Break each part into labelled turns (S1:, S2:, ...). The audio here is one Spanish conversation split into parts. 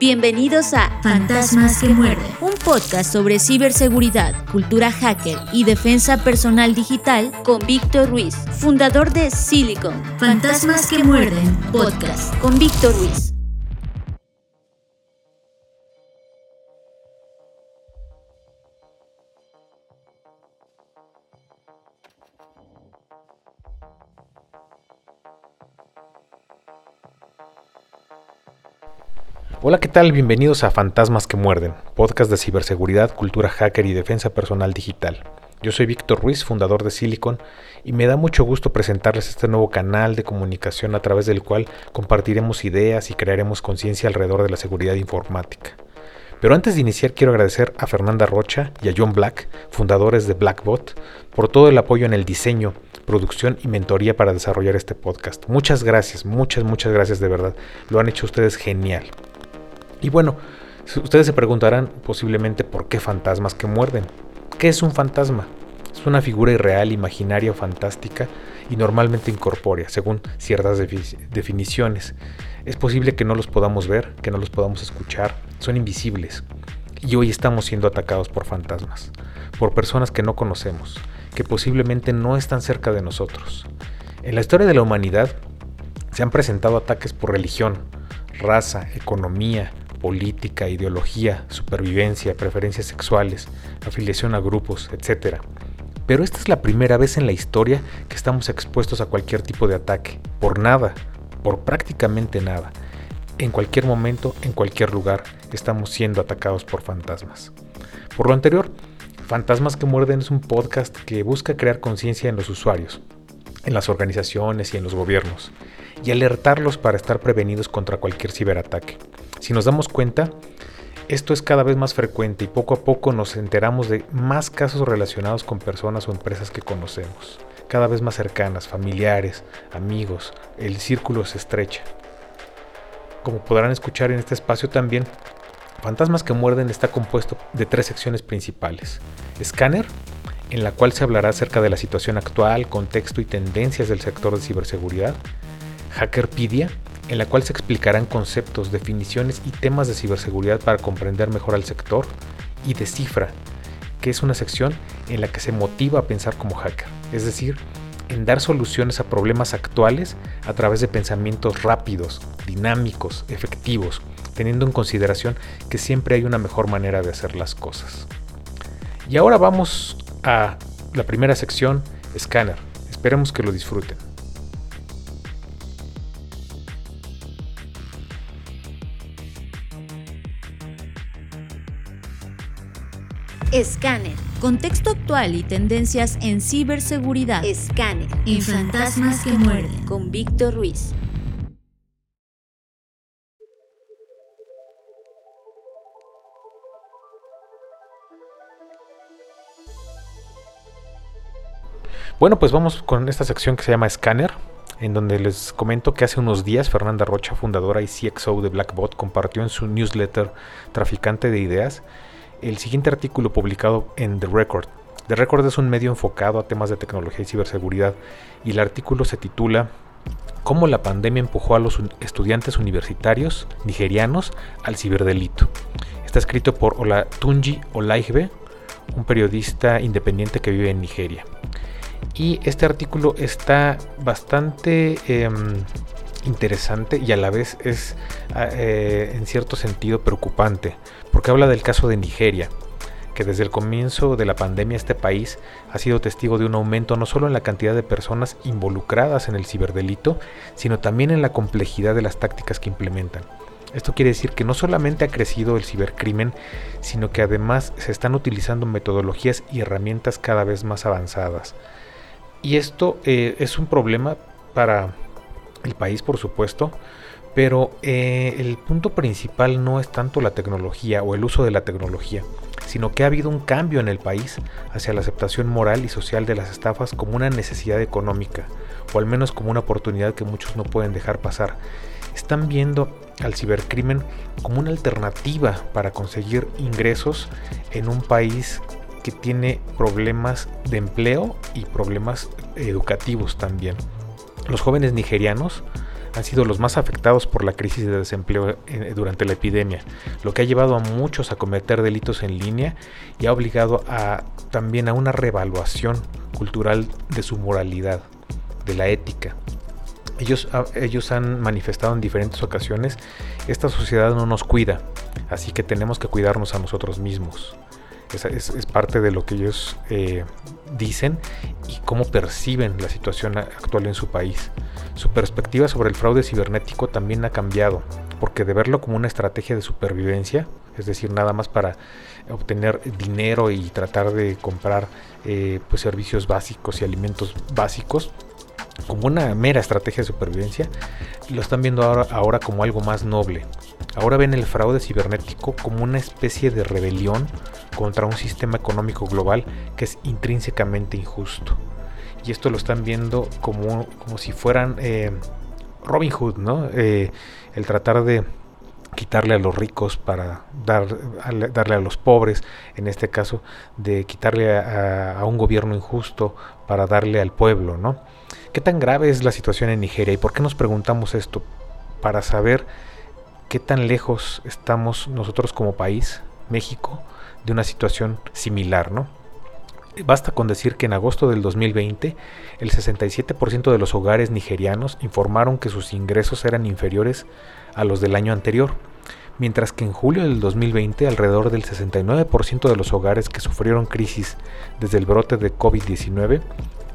S1: Bienvenidos a
S2: Fantasmas que muerden,
S1: un podcast sobre ciberseguridad, cultura hacker y defensa personal digital con Víctor Ruiz, fundador de Silicon.
S2: Fantasmas que muerden, podcast
S1: con Víctor Ruiz.
S3: Hola, ¿qué tal? Bienvenidos a Fantasmas que Muerden, podcast de ciberseguridad, cultura hacker y defensa personal digital. Yo soy Víctor Ruiz, fundador de Silicon, y me da mucho gusto presentarles este nuevo canal de comunicación a través del cual compartiremos ideas y crearemos conciencia alrededor de la seguridad informática. Pero antes de iniciar quiero agradecer a Fernanda Rocha y a John Black, fundadores de Blackbot, por todo el apoyo en el diseño, producción y mentoría para desarrollar este podcast. Muchas gracias, muchas, muchas gracias de verdad. Lo han hecho ustedes genial. Y bueno, ustedes se preguntarán posiblemente por qué fantasmas que muerden. ¿Qué es un fantasma? Es una figura irreal, imaginaria o fantástica y normalmente incorpórea, según ciertas definiciones. Es posible que no los podamos ver, que no los podamos escuchar, son invisibles. Y hoy estamos siendo atacados por fantasmas, por personas que no conocemos, que posiblemente no están cerca de nosotros. En la historia de la humanidad se han presentado ataques por religión, raza, economía, política, ideología, supervivencia, preferencias sexuales, afiliación a grupos, etc. Pero esta es la primera vez en la historia que estamos expuestos a cualquier tipo de ataque, por nada, por prácticamente nada. En cualquier momento, en cualquier lugar, estamos siendo atacados por fantasmas. Por lo anterior, Fantasmas que Muerden es un podcast que busca crear conciencia en los usuarios, en las organizaciones y en los gobiernos, y alertarlos para estar prevenidos contra cualquier ciberataque. Si nos damos cuenta, esto es cada vez más frecuente y poco a poco nos enteramos de más casos relacionados con personas o empresas que conocemos, cada vez más cercanas, familiares, amigos, el círculo se estrecha. Como podrán escuchar en este espacio también, Fantasmas que muerden está compuesto de tres secciones principales. Scanner, en la cual se hablará acerca de la situación actual, contexto y tendencias del sector de ciberseguridad. Hackerpedia, en la cual se explicarán conceptos, definiciones y temas de ciberseguridad para comprender mejor al sector, y Descifra, que es una sección en la que se motiva a pensar como hacker, es decir, en dar soluciones a problemas actuales a través de pensamientos rápidos, dinámicos, efectivos, teniendo en consideración que siempre hay una mejor manera de hacer las cosas. Y ahora vamos a la primera sección, Scanner. Esperemos que lo disfruten.
S1: Scanner. Contexto actual y tendencias en ciberseguridad.
S2: Scanner. En Fantasmas que muerden.
S1: Con Víctor Ruiz.
S3: Bueno, pues vamos con esta sección que se llama Scanner, en donde les comento que hace unos días Fernanda Rocha, fundadora y CXO de Blackbot, compartió en su newsletter Traficante de Ideas el siguiente artículo publicado en The Record. The Record es un medio enfocado a temas de tecnología y ciberseguridad y el artículo se titula Cómo la pandemia empujó a los estudiantes universitarios nigerianos al ciberdelito. Está escrito por Olatunji Olaigbe, un periodista independiente que vive en Nigeria. Y este artículo está bastante em, interesante y a la vez es ah, eh, en cierto sentido preocupante, porque habla del caso de Nigeria, que desde el comienzo de la pandemia este país ha sido testigo de un aumento no solo en la cantidad de personas involucradas en el ciberdelito, sino también en la complejidad de las tácticas que implementan. Esto quiere decir que no solamente ha crecido el cibercrimen, sino que además se están utilizando metodologías y herramientas cada vez más avanzadas. Y esto eh, es un problema para el país, por supuesto, pero eh, el punto principal no es tanto la tecnología o el uso de la tecnología, sino que ha habido un cambio en el país hacia la aceptación moral y social de las estafas como una necesidad económica, o al menos como una oportunidad que muchos no pueden dejar pasar. Están viendo al cibercrimen como una alternativa para conseguir ingresos en un país que tiene problemas de empleo y problemas educativos también. Los jóvenes nigerianos han sido los más afectados por la crisis de desempleo eh, durante la epidemia, lo que ha llevado a muchos a cometer delitos en línea y ha obligado también a una revaluación cultural de su moralidad, de la ética. Ellos, ah, ellos han manifestado en diferentes ocasiones, esta sociedad no nos cuida, así que tenemos que cuidarnos a nosotros mismos. Es, es, parte de lo que ellos eh, dicen y cómo perciben la situación actual en su país. Su perspectiva sobre el fraude cibernético también ha cambiado, porque de verlo como una estrategia de supervivencia, es decir, nada más para obtener dinero y tratar de comprar eh, pues, servicios básicos y alimentos básicos, como una mera estrategia de supervivencia, lo están viendo ahora, ahora como algo más noble. Ahora ven el fraude cibernético como una especie de rebelión contra un sistema económico global que es intrínsecamente injusto. Y esto lo están viendo como, como si fueran eh, Robin Hood, ¿no? Eh, el tratar de quitarle a los ricos para dar, darle a los pobres, en este caso de quitarle a, a, un gobierno injusto para darle al pueblo, ¿no? ¿Qué tan grave es la situación en Nigeria y por qué nos preguntamos esto? Para saber qué tan lejos estamos nosotros como país, México, de una situación similar, ¿no? Basta con decir que en agosto del 2020 el 67% de los hogares nigerianos informaron que sus ingresos eran inferiores a los del año anterior, mientras que en julio del 2020 alrededor del 69% de los hogares que sufrieron crisis desde el brote de COVID-19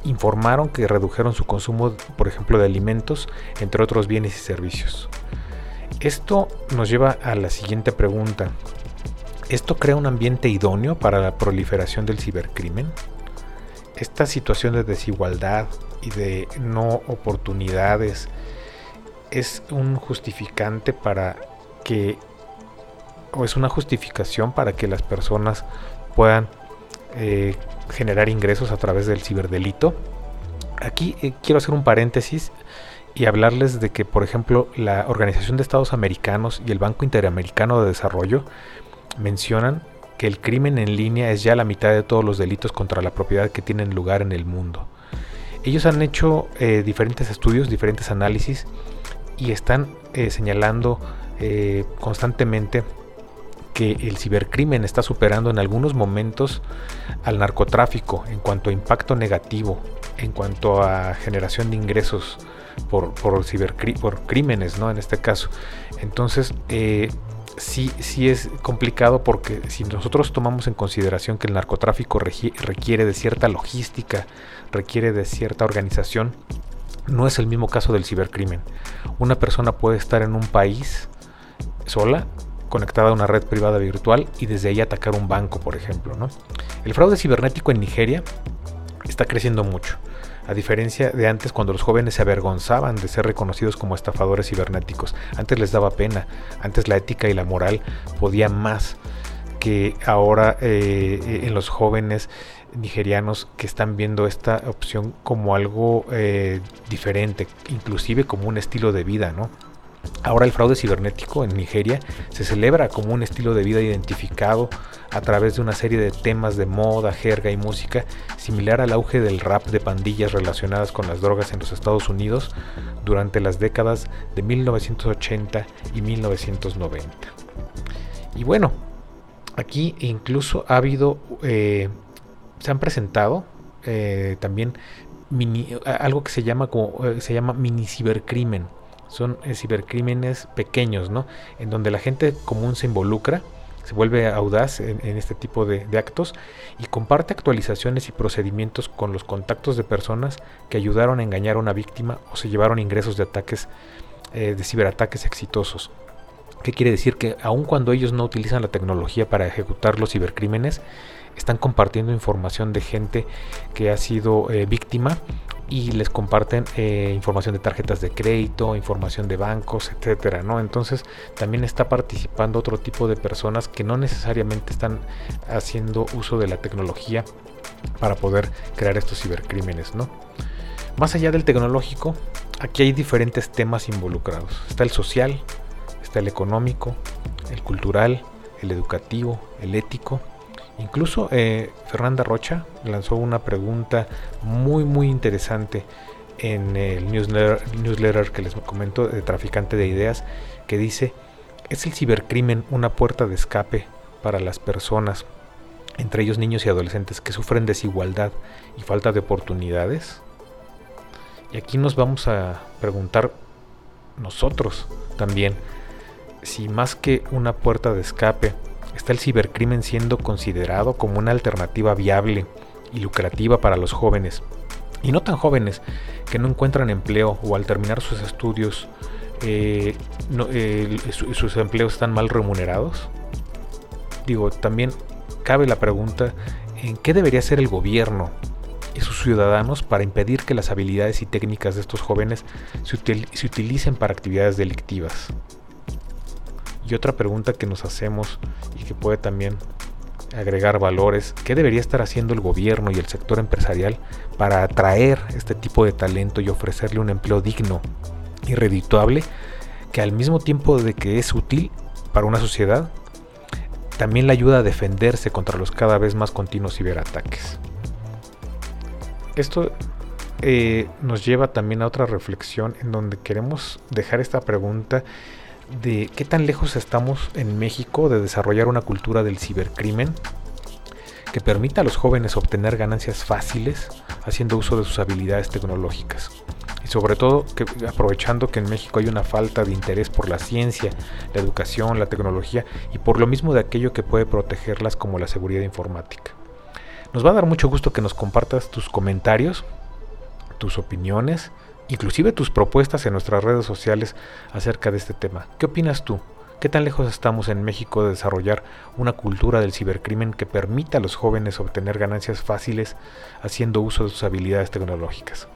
S3: informaron que redujeron su consumo, por ejemplo, de alimentos, entre otros bienes y servicios. Esto nos lleva a la siguiente pregunta. ¿Esto crea un ambiente idóneo para la proliferación del cibercrimen? Esta situación de desigualdad y de no oportunidades es un justificante para que, o es una justificación para que las personas puedan eh, generar ingresos a través del ciberdelito. Aquí eh, quiero hacer un paréntesis y hablarles de que, por ejemplo, la Organización de Estados Americanos y el Banco Interamericano de Desarrollo mencionan que el crimen en línea es ya la mitad de todos los delitos contra la propiedad que tienen lugar en el mundo. Ellos han hecho eh, diferentes estudios, diferentes análisis y están eh, señalando eh, constantemente que el cibercrimen está superando en algunos momentos al narcotráfico en cuanto a impacto negativo, en cuanto a generación de ingresos por, por, por crímenes, ¿no? En este caso. Entonces, sí, sí es complicado porque si nosotros tomamos en consideración que el narcotráfico requiere de cierta logística, requiere de cierta organización, no es el mismo caso del cibercrimen. Una persona puede estar en un país sola, conectada a una red privada virtual y desde ahí atacar un banco, por ejemplo. ¿no? El fraude cibernético en Nigeria está creciendo mucho a diferencia de antes cuando los jóvenes se avergonzaban de ser reconocidos como estafadores cibernéticos. Antes les daba pena, antes la ética y la moral podían más que ahora eh, en los jóvenes nigerianos que están viendo esta opción como algo eh, diferente, inclusive como un estilo de vida, ¿no? Ahora el fraude cibernético en Nigeria se celebra como un estilo de vida identificado a través de una serie de temas de moda, jerga y música, similar al auge del rap de pandillas relacionadas con las drogas en los Estados Unidos durante las décadas de 1980 y 1990. Y bueno, aquí incluso ha habido, eh, se han presentado eh, también algo que se llama como eh, se llama mini cibercrimen son eh, cibercrímenes pequeños, ¿no? En donde la gente común se involucra, se vuelve audaz en, este tipo de, actos y comparte actualizaciones y procedimientos con los contactos de personas que ayudaron a engañar a una víctima o se llevaron ingresos de ataques, eh, de ciberataques exitosos. ¿Qué quiere decir? Que aun cuando ellos no utilizan la tecnología para ejecutar los cibercrímenes, están compartiendo información de gente que ha sido eh, víctima y les comparten eh, información de tarjetas de crédito, información de bancos, etcétera, ¿no? Entonces también está participando otro tipo de personas que no necesariamente están haciendo uso de la tecnología para poder crear estos cibercrímenes, ¿no? Más allá del tecnológico, aquí hay diferentes temas involucrados. Está el social, está el económico, el cultural, el educativo, el ético Incluso eh, Fernanda Rocha lanzó una pregunta muy muy interesante en el newsletter, que les comento de Traficante de Ideas que dice, ¿es el cibercrimen una puerta de escape para las personas, entre ellos niños y adolescentes, que sufren desigualdad y falta de oportunidades? Y aquí nos vamos a preguntar nosotros también, si más que una puerta de escape, está el cibercrimen siendo considerado como una alternativa viable y lucrativa para los jóvenes, y no tan jóvenes, que no encuentran empleo o al terminar sus estudios eh, sus empleos están mal remunerados? Digo, también cabe la pregunta, ¿en qué debería hacer el gobierno y sus ciudadanos para impedir que las habilidades y técnicas de estos jóvenes se utilicen para actividades delictivas? Y otra pregunta que nos hacemos y que puede también agregar valores, ¿qué debería estar haciendo el gobierno y el sector empresarial para atraer este tipo de talento y ofrecerle un empleo digno y redituable que al mismo tiempo de que es útil para una sociedad, también le ayuda a defenderse contra los cada vez más continuos ciberataques? Esto eh, nos lleva también a otra reflexión en donde queremos dejar esta pregunta de qué tan lejos estamos en México de desarrollar una cultura del cibercrimen que permita a los jóvenes obtener ganancias fáciles haciendo uso de sus habilidades tecnológicas. Y sobre todo aprovechando que en México hay una falta de interés por la ciencia, la educación, la tecnología y por lo mismo de aquello que puede protegerlas como la seguridad informática. Nos va a dar mucho gusto que nos compartas tus comentarios, tus opiniones inclusive tus propuestas en nuestras redes sociales acerca de este tema. ¿Qué opinas tú? ¿Qué tan lejos estamos en México de desarrollar una cultura del cibercrimen que permita a los jóvenes obtener ganancias fáciles haciendo uso de sus habilidades tecnológicas?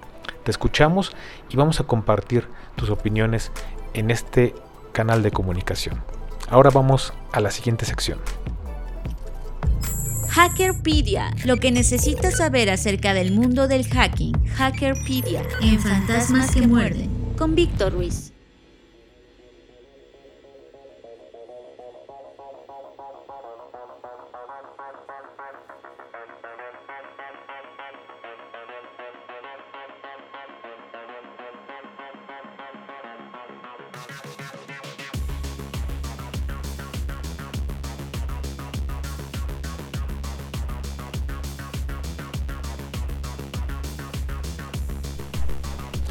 S3: Te escuchamos y vamos a compartir tus opiniones en este canal de comunicación. Ahora vamos a la siguiente sección.
S1: Hackerpedia, lo que necesitas saber acerca del mundo del hacking. Hackerpedia.
S2: En Fantasmas que Muerden.
S1: Con Víctor Ruiz.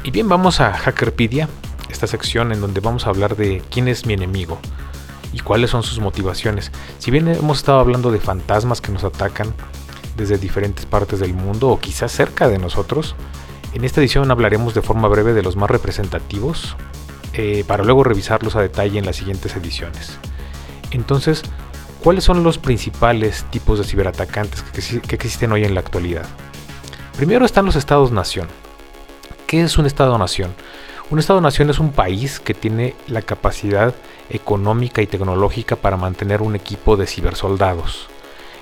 S3: Y bien, vamos a Hackerpedia, esta sección en donde vamos a hablar de quién es mi enemigo y cuáles son sus motivaciones. Si bien hemos estado hablando de fantasmas que nos atacan desde diferentes partes del mundo o quizás cerca de nosotros, en esta edición hablaremos de forma breve de los más representativos eh, para luego revisarlos a detalle en las siguientes ediciones. Entonces, ¿cuáles son los principales tipos de ciberatacantes que, que existen hoy en la actualidad? Primero están los estados-nación ¿Qué es un Estado-nación? Un Estado-nación es un país que tiene la capacidad económica y tecnológica para mantener un equipo de cibersoldados.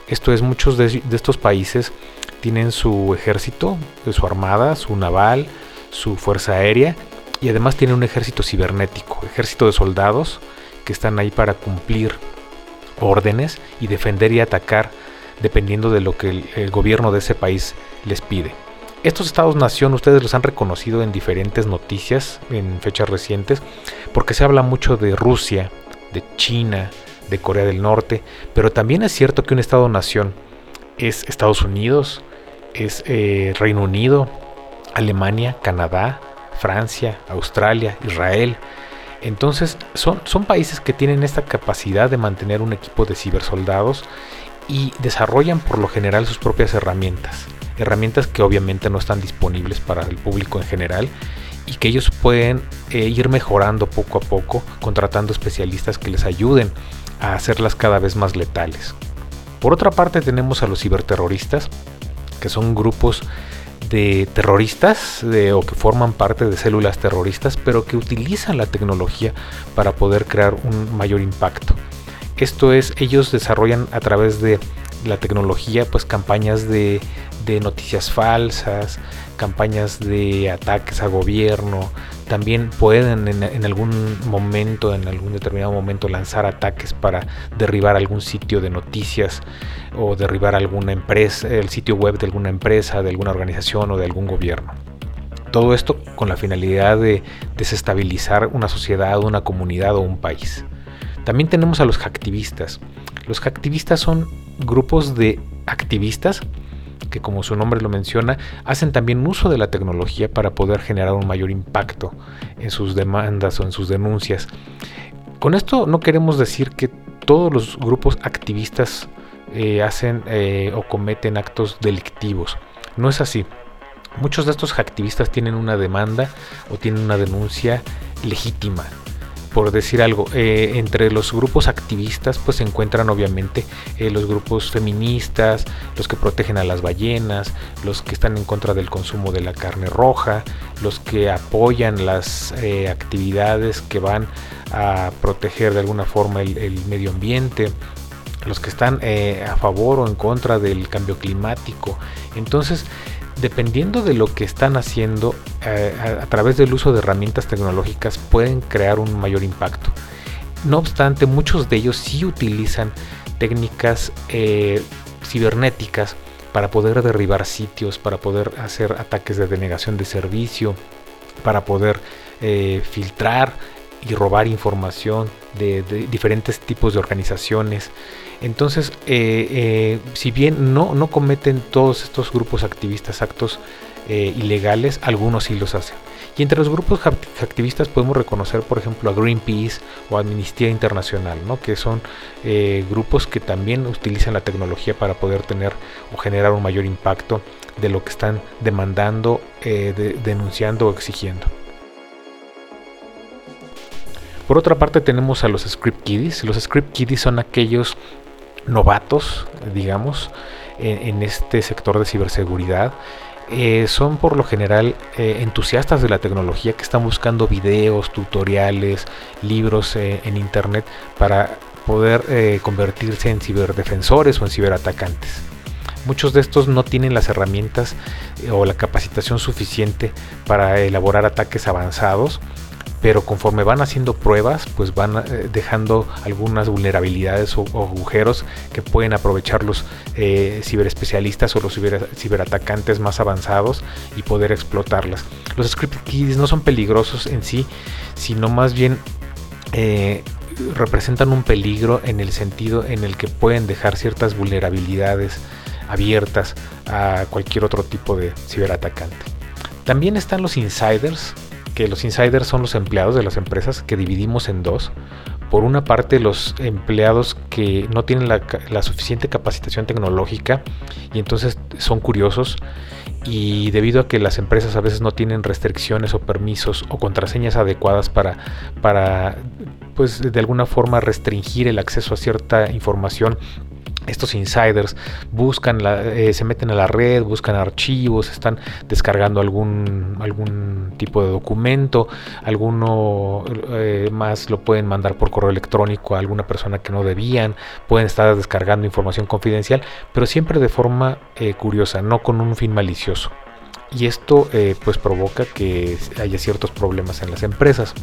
S3: Esto es, muchos de, estos países tienen su ejército, su armada, su naval, su fuerza aérea y además tienen un ejército cibernético, ejército de soldados que están ahí para cumplir órdenes y defender y atacar dependiendo de lo que el gobierno de ese país les pide. Estos estados-nación ustedes los han reconocido en diferentes noticias en fechas recientes, porque se habla mucho de Rusia, de China, de Corea del Norte, pero también es cierto que un estado-nación es Estados Unidos, es eh, Reino Unido, Alemania, Canadá, Francia, Australia, Israel. Entonces son, son países que tienen esta capacidad de mantener un equipo de cibersoldados y desarrollan por lo general sus propias herramientas herramientas que obviamente no están disponibles para el público en general y que ellos pueden eh, ir mejorando poco a poco contratando especialistas que les ayuden a hacerlas cada vez más letales. Por otra parte tenemos a los ciberterroristas, que son grupos de terroristas o que forman parte de células terroristas, pero que utilizan la tecnología para poder crear un mayor impacto. Esto es, ellos desarrollan a través de la tecnología pues campañas de de noticias falsas, campañas de ataques a gobierno. También pueden en, algún momento, en algún determinado momento, lanzar ataques para derribar algún sitio de noticias o derribar alguna empresa, el sitio web de alguna empresa, de alguna organización o de algún gobierno. Todo esto con la finalidad de desestabilizar una sociedad, una comunidad o un país. También tenemos a los hacktivistas. Los hacktivistas son grupos de activistas que como su nombre lo menciona, hacen también uso de la tecnología para poder generar un mayor impacto en sus demandas o en sus denuncias. Con esto no queremos decir que todos los grupos activistas eh, hacen eh, o cometen actos delictivos. No es así. Muchos de estos activistas tienen una demanda o tienen una denuncia legítima por decir algo, eh, entre los grupos activistas pues se encuentran obviamente eh, los grupos feministas, los que protegen a las ballenas, los que están en contra del consumo de la carne roja, los que apoyan las eh, actividades que van a proteger de alguna forma el, medio ambiente, los que están a favor o en contra del cambio climático. Entonces, dependiendo de lo que están haciendo eh, a, través del uso de herramientas tecnológicas pueden crear un mayor impacto. No obstante, muchos de ellos sí utilizan técnicas eh, cibernéticas para poder derribar sitios, para poder hacer ataques de denegación de servicio, para poder eh, filtrar y robar información de, diferentes tipos de organizaciones. Entonces, eh, eh, si bien no, no cometen todos estos grupos activistas actos eh, ilegales, algunos sí los hacen. Y entre los grupos activistas podemos reconocer, por ejemplo, a Greenpeace o Amnistía Internacional, ¿no? que son grupos que también utilizan la tecnología para poder tener o generar un mayor impacto de lo que están demandando, denunciando o exigiendo. Por otra parte tenemos a los script kiddies. Los script kiddies son aquellos novatos, digamos, en, este sector de ciberseguridad. Eh, son por lo general eh, entusiastas de la tecnología que están buscando videos, tutoriales, libros eh, en internet para poder convertirse en ciberdefensores o en ciberatacantes. Muchos de estos no tienen las herramientas o la capacitación suficiente para elaborar ataques avanzados pero conforme van haciendo pruebas, pues van eh, dejando algunas vulnerabilidades o, agujeros que pueden aprovechar los eh, ciberespecialistas o los ciberatacantes más avanzados y poder explotarlas. Los script keys no son peligrosos en sí, sino más bien eh, representan un peligro en el sentido en el que pueden dejar ciertas vulnerabilidades abiertas a cualquier otro tipo de ciberatacante. También están los insiders, que los insiders son los empleados de las empresas que dividimos en dos. Por una parte, los empleados que no tienen la, suficiente capacitación tecnológica y entonces son curiosos y debido a que las empresas a veces no tienen restricciones o permisos o contraseñas adecuadas para, para pues de alguna forma restringir el acceso a cierta información estos insiders buscan eh, se meten a la red, buscan archivos, están descargando algún, algún tipo de documento, alguno eh, más lo pueden mandar por correo electrónico a alguna persona que no debían, pueden estar descargando información confidencial, pero siempre de forma eh, curiosa, no con un fin malicioso. Y esto pues provoca que haya ciertos problemas en las empresas.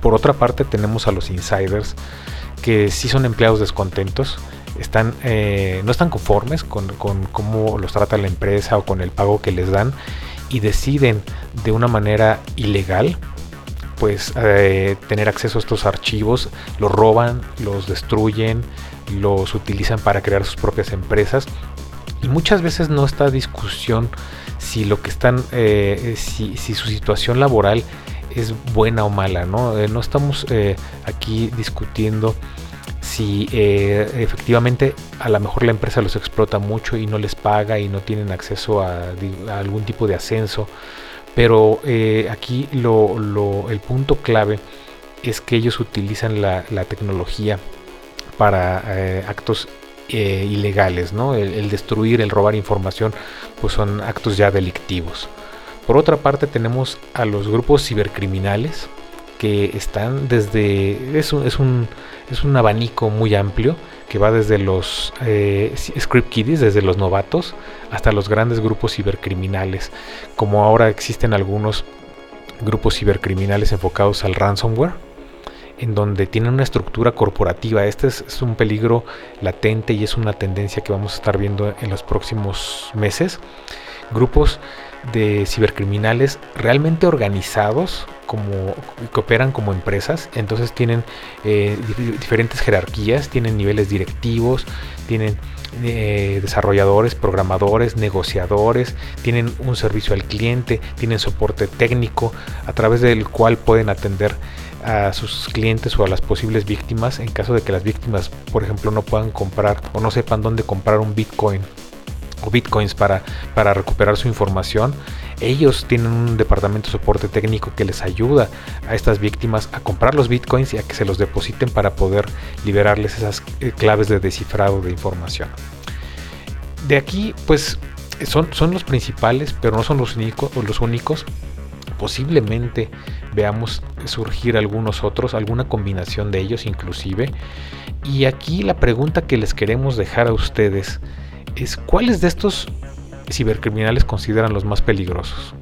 S3: Por otra parte tenemos a los insiders que sí son empleados descontentos, están, eh, no están conformes con, cómo los trata la empresa o con el pago que les dan y deciden de una manera ilegal pues eh, tener acceso a estos archivos, los roban, los destruyen, los utilizan para crear sus propias empresas y muchas veces no está discusión si lo que están, eh, si, si, su situación laboral es buena o mala, ¿no? no estamos aquí discutiendo si eh, efectivamente a lo mejor la empresa los explota mucho y no les paga y no tienen acceso a, algún tipo de ascenso. Pero eh, aquí el punto clave es que ellos utilizan la, tecnología para eh, actos ilegales, ¿no? El, destruir, el robar información, pues son actos ya delictivos. Por otra parte tenemos a los grupos cibercriminales que están desde... Es es un es un abanico muy amplio que va desde los eh, script kiddies, desde los novatos, hasta los grandes grupos cibercriminales, como ahora existen algunos grupos cibercriminales enfocados al ransomware, en donde tienen una estructura corporativa. Este es, es, un peligro latente y es una tendencia que vamos a estar viendo en los próximos meses. Grupos de cibercriminales realmente organizados como que operan como empresas. Entonces tienen eh, diferentes jerarquías tienen niveles directivos tienen eh, desarrolladores programadores negociadores tienen un servicio al cliente tienen soporte técnico a través del cual pueden atender a sus clientes o a las posibles víctimas en caso de que las víctimas por ejemplo no puedan comprar o no sepan dónde comprar un bitcoin o bitcoins para, para recuperar su información. Ellos tienen un departamento de soporte técnico que les ayuda a estas víctimas a comprar los bitcoins y a que se los depositen para poder liberarles esas eh, claves de descifrado de información. De aquí, pues, son, son los principales, pero no son los, los únicos. Posiblemente veamos surgir algunos otros, alguna combinación de ellos inclusive. Y aquí la pregunta que les queremos dejar a ustedes es cuáles de estos cibercriminales consideran los más peligrosos.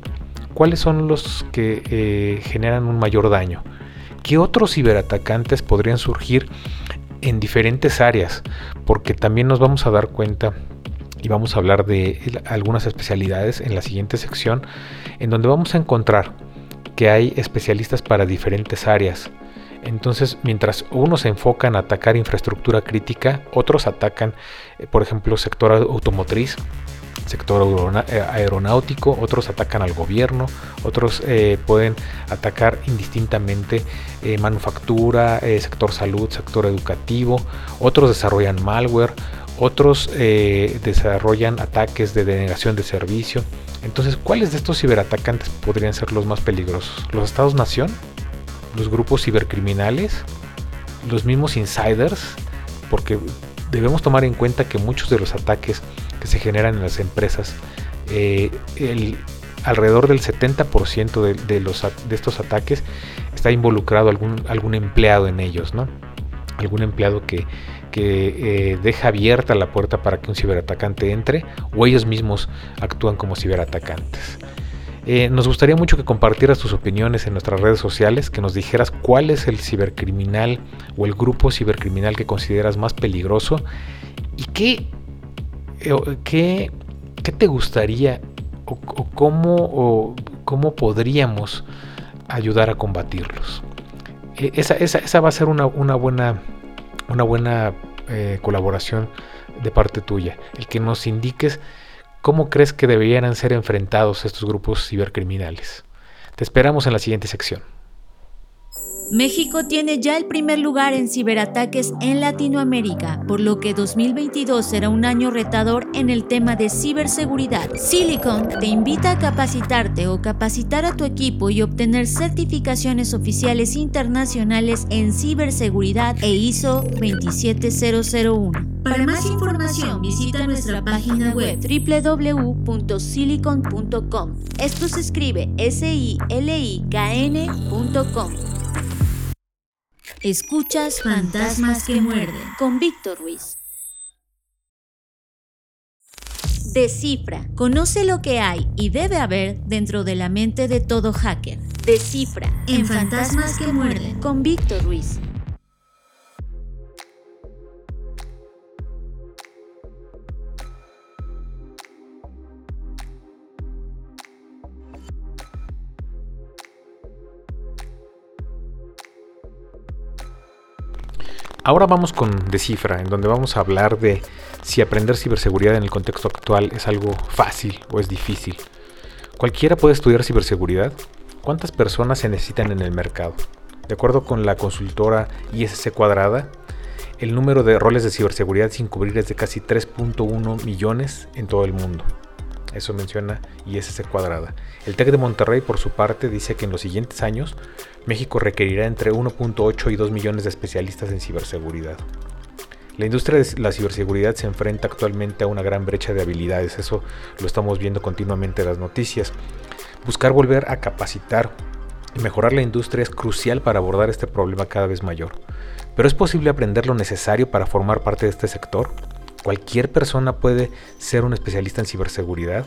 S3: ¿Cuáles son los que eh, generan un mayor daño? ¿Qué otros ciberatacantes podrían surgir en diferentes áreas? Porque también nos vamos a dar cuenta y vamos a hablar de algunas especialidades en la siguiente sección, en donde vamos a encontrar que hay especialistas para diferentes áreas. Entonces, mientras unos se enfocan a atacar infraestructura crítica, otros atacan, eh, por ejemplo, sector automotriz, sector eh, aeronáutico, otros atacan al gobierno, otros eh, pueden atacar indistintamente manufactura, sector salud, sector educativo, otros desarrollan malware, otros desarrollan ataques de denegación de servicio. Entonces, ¿cuáles de estos ciberatacantes podrían ser los más peligrosos? ¿Los estados-nación? Los grupos cibercriminales, los mismos insiders, porque debemos tomar en cuenta que muchos de los ataques que se generan en las empresas, eh, alrededor del 70% de, los, de estos ataques está involucrado algún, algún empleado en ellos, ¿no? Algún empleado que, eh, deja abierta la puerta para que un ciberatacante entre o ellos mismos actúan como ciberatacantes. Eh, nos gustaría mucho que compartieras tus opiniones en nuestras redes sociales, que nos dijeras cuál es el cibercriminal o el grupo cibercriminal que consideras más peligroso y qué, eh, qué, te gustaría o, cómo, cómo, podríamos ayudar a combatirlos. E, esa, va a ser una, buena, una buena eh, colaboración de parte tuya, el que nos indiques ¿Cómo crees que deberían ser enfrentados estos grupos cibercriminales? Te esperamos en la siguiente sección.
S1: México tiene ya el primer lugar en ciberataques en Latinoamérica, por lo que 2022 será un año retador en el tema de ciberseguridad. Silicon te invita a capacitarte o capacitar a tu equipo y obtener certificaciones oficiales internacionales en ciberseguridad e ISO 27001. Para más información visita nuestra página web www.silicon.com. Esto se escribe s i l i k n.com. Escuchas Fantasmas que muerden con Víctor Ruiz. Descifra. Conoce lo que hay y debe haber dentro de la mente de todo hacker. Descifra en Fantasmas que muerden con Víctor Ruiz.
S3: Ahora vamos con Descifra, en donde vamos a hablar de si aprender ciberseguridad en el contexto actual es algo fácil o es difícil. ¿Cualquiera puede estudiar ciberseguridad? ¿Cuántas personas se necesitan en el mercado? De acuerdo con la consultora ISC Cuadrada, el número de roles de ciberseguridad sin cubrir es de casi 3.1 millones en todo el mundo. Eso menciona ISC Cuadrada. El TEC de Monterrey, por su parte, dice que en los siguientes años México requerirá entre 1.8 y 2 millones de especialistas en ciberseguridad. La industria de la ciberseguridad se enfrenta actualmente a una gran brecha de habilidades, eso lo estamos viendo continuamente en las noticias. Buscar volver a capacitar y mejorar la industria es crucial para abordar este problema cada vez mayor. Pero ¿es posible aprender lo necesario para formar parte de este sector? ¿Cualquier persona puede ser un especialista en ciberseguridad?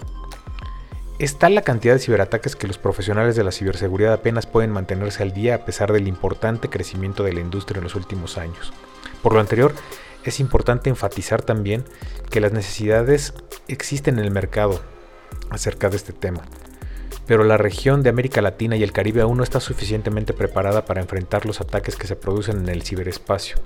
S3: Es tal la cantidad de ciberataques que los profesionales de la ciberseguridad apenas pueden mantenerse al día a pesar del importante crecimiento de la industria en los últimos años. Por lo anterior, es importante enfatizar también que las necesidades existen en el mercado acerca de este tema. pero la región de América Latina y el Caribe aún no está suficientemente preparada para enfrentar los ataques que se producen en el ciberespacio.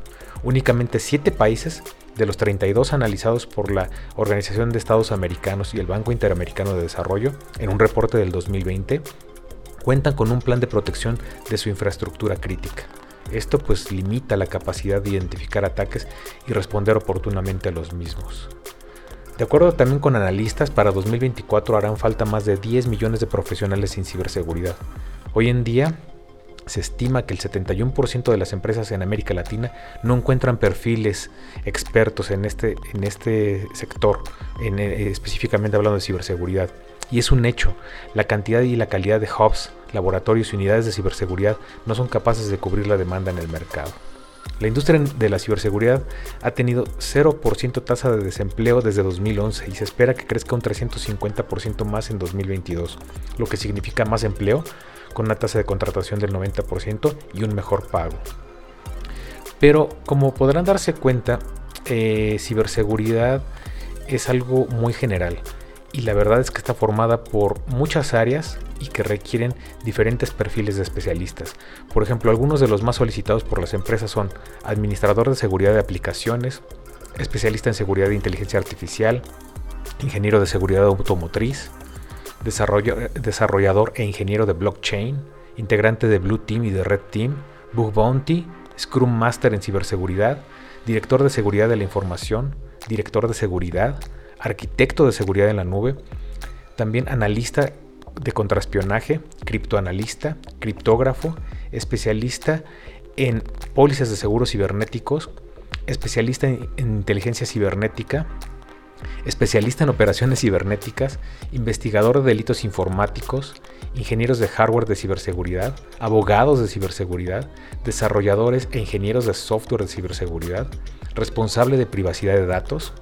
S3: Únicamente 7 países de los 32 analizados por la Organización de Estados Americanos y el Banco Interamericano de Desarrollo en un reporte del 2020 cuentan con un plan de protección de su infraestructura crítica. Esto pues limita la capacidad de identificar ataques y responder oportunamente a los mismos. De acuerdo también con analistas, para 2024 harán falta más de 10 millones de profesionales en ciberseguridad. Hoy en día se estima que el 71% de las empresas en América Latina no encuentran perfiles expertos en este, en este sector, eh, específicamente hablando de ciberseguridad. Y es un hecho, la cantidad y la calidad de hubs, laboratorios y unidades de ciberseguridad no son capaces de cubrir la demanda en el mercado. La industria de la ciberseguridad ha tenido 0% tasa de desempleo desde 2011 y se espera que crezca un 350% más en 2022, lo que significa más empleo con una tasa de contratación del 90% y un mejor pago. Pero como podrán darse cuenta, eh, ciberseguridad es algo muy general y la verdad es que está formada por muchas áreas y que requieren diferentes perfiles de especialistas. Por ejemplo, algunos de los más solicitados por las empresas son administrador de seguridad de aplicaciones, especialista en seguridad de inteligencia artificial, ingeniero de seguridad automotriz, desarrollador e ingeniero de blockchain, integrante de Blue Team y de Red Team, Bug Bounty, Scrum Master en ciberseguridad, director de seguridad de la información, director de seguridad, arquitecto de seguridad en la nube, también analista de contraespionaje, criptoanalista, criptógrafo, especialista en pólizas de seguros cibernéticos, especialista en, inteligencia cibernética, especialista en operaciones cibernéticas, investigador de delitos informáticos, ingenieros de hardware de ciberseguridad, abogados de ciberseguridad, desarrolladores e ingenieros de software de ciberseguridad, responsable de privacidad de datos,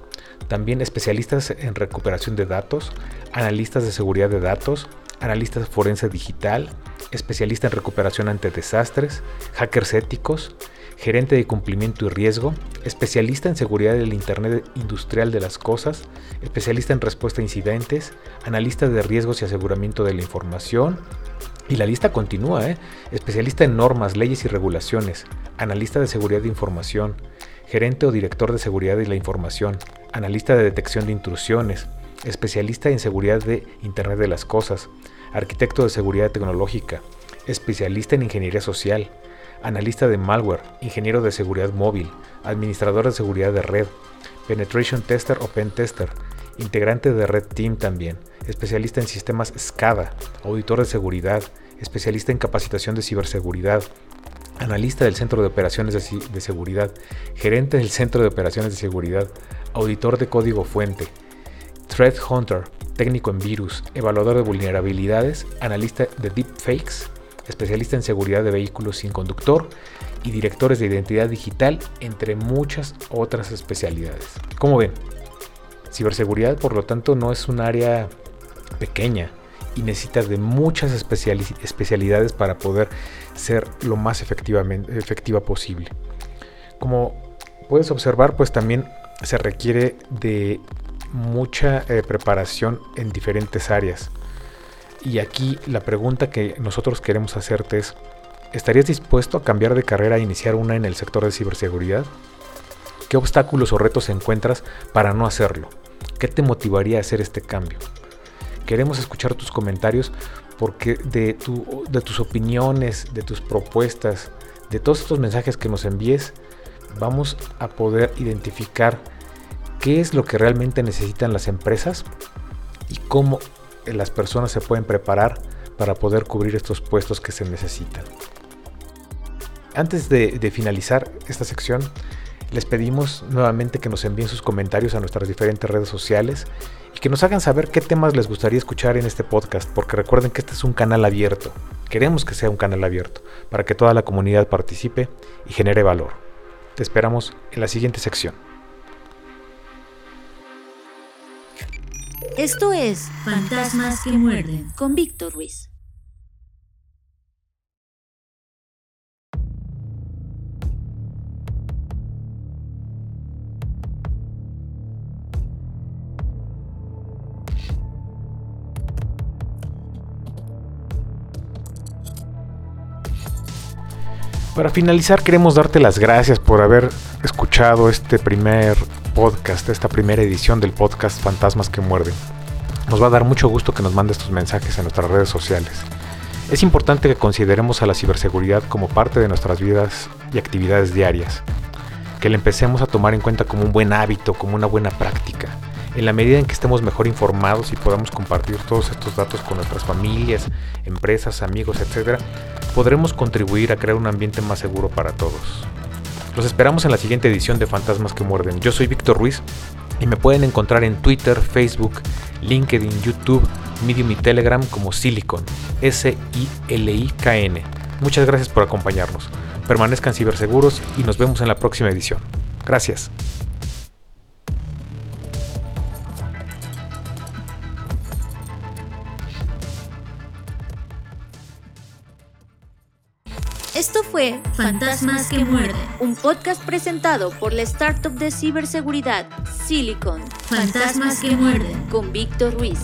S3: también especialistas en recuperación de datos, analistas de seguridad de datos, analistas forense digital, especialista en recuperación ante desastres, hackers éticos, gerente de cumplimiento y riesgo, especialista en seguridad del Internet industrial de las cosas, especialista en respuesta a incidentes, analista de riesgos y aseguramiento de la información. Y la lista continúa, ¿eh? especialista en normas, leyes y regulaciones, analista de seguridad de información, gerente o director de seguridad de la información, analista de detección de intrusiones, especialista en seguridad de Internet de las Cosas, arquitecto de seguridad tecnológica, especialista en ingeniería social, analista de malware, ingeniero de seguridad móvil, administrador de seguridad de red, penetration tester o pen tester, integrante de Red Team también, especialista en sistemas SCADA, auditor de seguridad, especialista en capacitación de ciberseguridad, analista del Centro de Operaciones de, Seguridad, gerente del Centro de Operaciones de Seguridad, auditor de código fuente, Threat Hunter, técnico en virus, evaluador de vulnerabilidades, analista de deepfakes, especialista en seguridad de vehículos sin conductor y directores de identidad digital, entre muchas otras especialidades. Como ven, ciberseguridad por lo tanto no es un área pequeña y necesita de muchas especialidades para poder ser lo más efectiva posible. Como puedes observar, pues también se requiere de mucha eh, preparación en diferentes áreas. Y aquí la pregunta que nosotros queremos hacerte es, ¿estarías dispuesto a cambiar de carrera e iniciar una en el sector de ciberseguridad? ¿Qué obstáculos o retos encuentras para no hacerlo? ¿Qué te motivaría a hacer este cambio? Queremos escuchar tus comentarios porque de, de tus opiniones, de tus propuestas, de todos estos mensajes que nos envíes, vamos a poder identificar qué es lo que realmente necesitan las empresas y cómo las personas se pueden preparar para poder cubrir estos puestos que se necesitan. Antes de, finalizar esta sección, les pedimos nuevamente que nos envíen sus comentarios a nuestras diferentes redes sociales y que nos hagan saber qué temas les gustaría escuchar en este podcast, porque recuerden que este es un canal abierto. Queremos que sea un canal abierto para que toda la comunidad participe y genere valor. Te esperamos en la siguiente sección.
S1: Esto es Fantasmas que muerden con Víctor Ruiz.
S3: Para finalizar queremos darte las gracias por haber escuchado este primer podcast, esta primera edición del podcast Fantasmas que Muerden. Nos va a dar mucho gusto que nos mandes tus mensajes en nuestras redes sociales. Es importante que consideremos a la ciberseguridad como parte de nuestras vidas y actividades diarias, que la empecemos a tomar en cuenta como un buen hábito, como una buena práctica. En la medida en que estemos mejor informados y podamos compartir todos estos datos con nuestras familias, empresas, amigos, etc., podremos contribuir a crear un ambiente más seguro para todos. Los esperamos en la siguiente edición de Fantasmas que Muerden. Yo soy Víctor Ruiz y me pueden encontrar en Twitter, Facebook, LinkedIn, YouTube, Medium y Telegram como Silicon, S-I-L-I-K-N. Muchas gracias por acompañarnos. Permanezcan ciberseguros y nos vemos en la próxima edición. Gracias.
S1: Fue
S2: Fantasmas que muerden.
S1: un podcast presentado por la startup de ciberseguridad Silicon
S2: Fantasmas que muerden.
S1: con Víctor Ruiz.